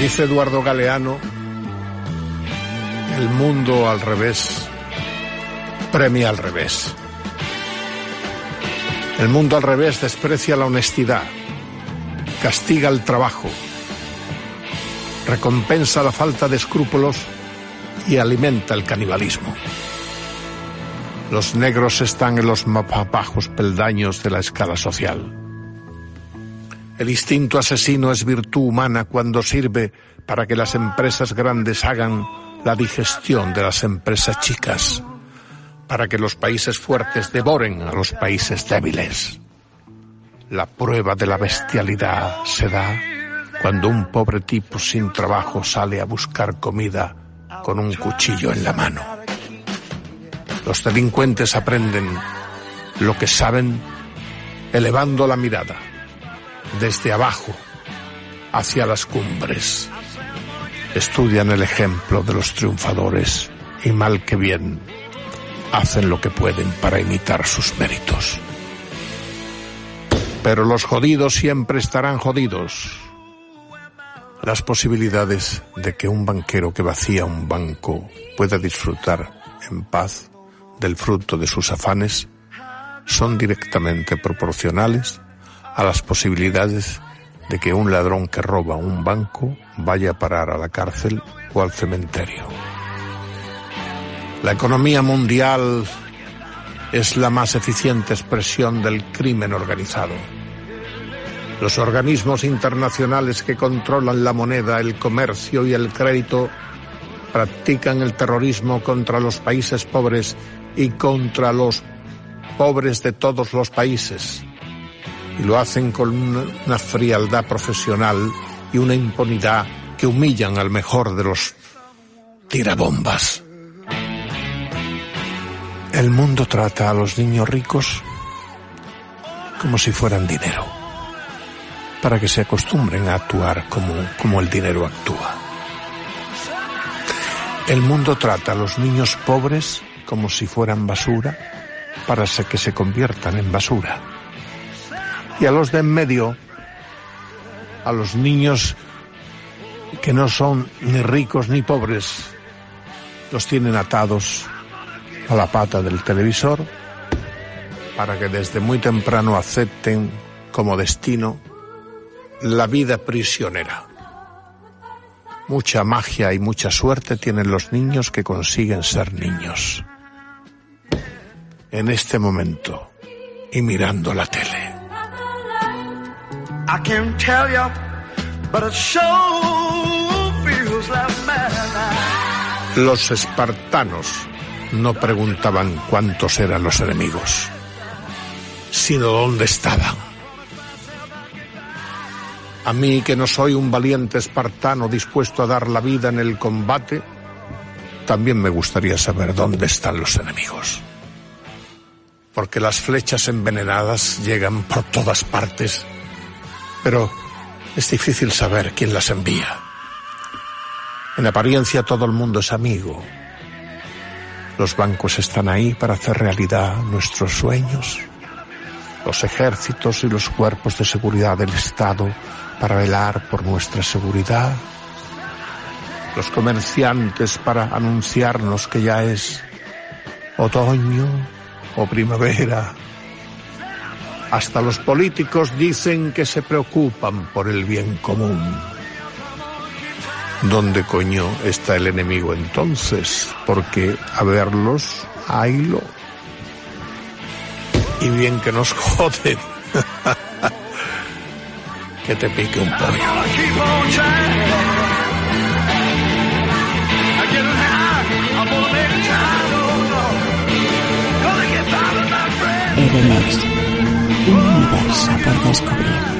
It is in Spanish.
Dice Eduardo Galeano, el mundo al revés premia al revés. El mundo al revés desprecia la honestidad, castiga el trabajo, recompensa la falta de escrúpulos y alimenta el canibalismo. Los negros están en los más bajos peldaños de la escala social. El instinto asesino es virtud humana cuando sirve para que las empresas grandes hagan la digestión de las empresas chicas, para que los países fuertes devoren a los países débiles. La prueba de la bestialidad se da cuando un pobre tipo sin trabajo sale a buscar comida con un cuchillo en la mano. Los delincuentes aprenden lo que saben elevando la mirada desde abajo hacia las cumbres. Estudian el ejemplo de los triunfadores y mal que bien hacen lo que pueden para imitar sus méritos. Pero los jodidos siempre estarán jodidos. Las posibilidades de que un banquero que vacía un banco pueda disfrutar en paz del fruto de sus afanes son directamente proporcionales a las posibilidades de que un ladrón que roba un banco vaya a parar a la cárcel o al cementerio. La economía mundial es la más eficiente expresión del crimen organizado. Los organismos internacionales que controlan la moneda, el comercio y el crédito practican el terrorismo contra los países pobres y contra los pobres de todos los países. Y lo hacen con una frialdad profesional y una impunidad que humillan al mejor de los tirabombas. El mundo trata a los niños ricos como si fueran dinero, para que se acostumbren a actuar como, como el dinero actúa. El mundo trata a los niños pobres como si fueran basura, para que se conviertan en basura. Y a los de en medio, a los niños que no son ni ricos ni pobres, los tienen atados a la pata del televisor para que desde muy temprano acepten como destino la vida prisionera. Mucha magia y mucha suerte tienen los niños que consiguen ser niños. En este momento y mirando la tele. Los espartanos no preguntaban cuántos eran los enemigos, sino dónde estaban. A mí, que no soy un valiente espartano dispuesto a dar la vida en el combate, también me gustaría saber dónde están los enemigos. Porque las flechas envenenadas llegan por todas partes, pero es difícil saber quién las envía. En apariencia todo el mundo es amigo. Los bancos están ahí para hacer realidad nuestros sueños. Los ejércitos y los cuerpos de seguridad del Estado para velar por nuestra seguridad. Los comerciantes para anunciarnos que ya es otoño o primavera. Hasta los políticos dicen que se preocupan por el bien común. ¿Dónde coño está el enemigo entonces? Porque a verlos, haylo. Y bien que nos joden. que te pique un pollo. Keep on por descubrir.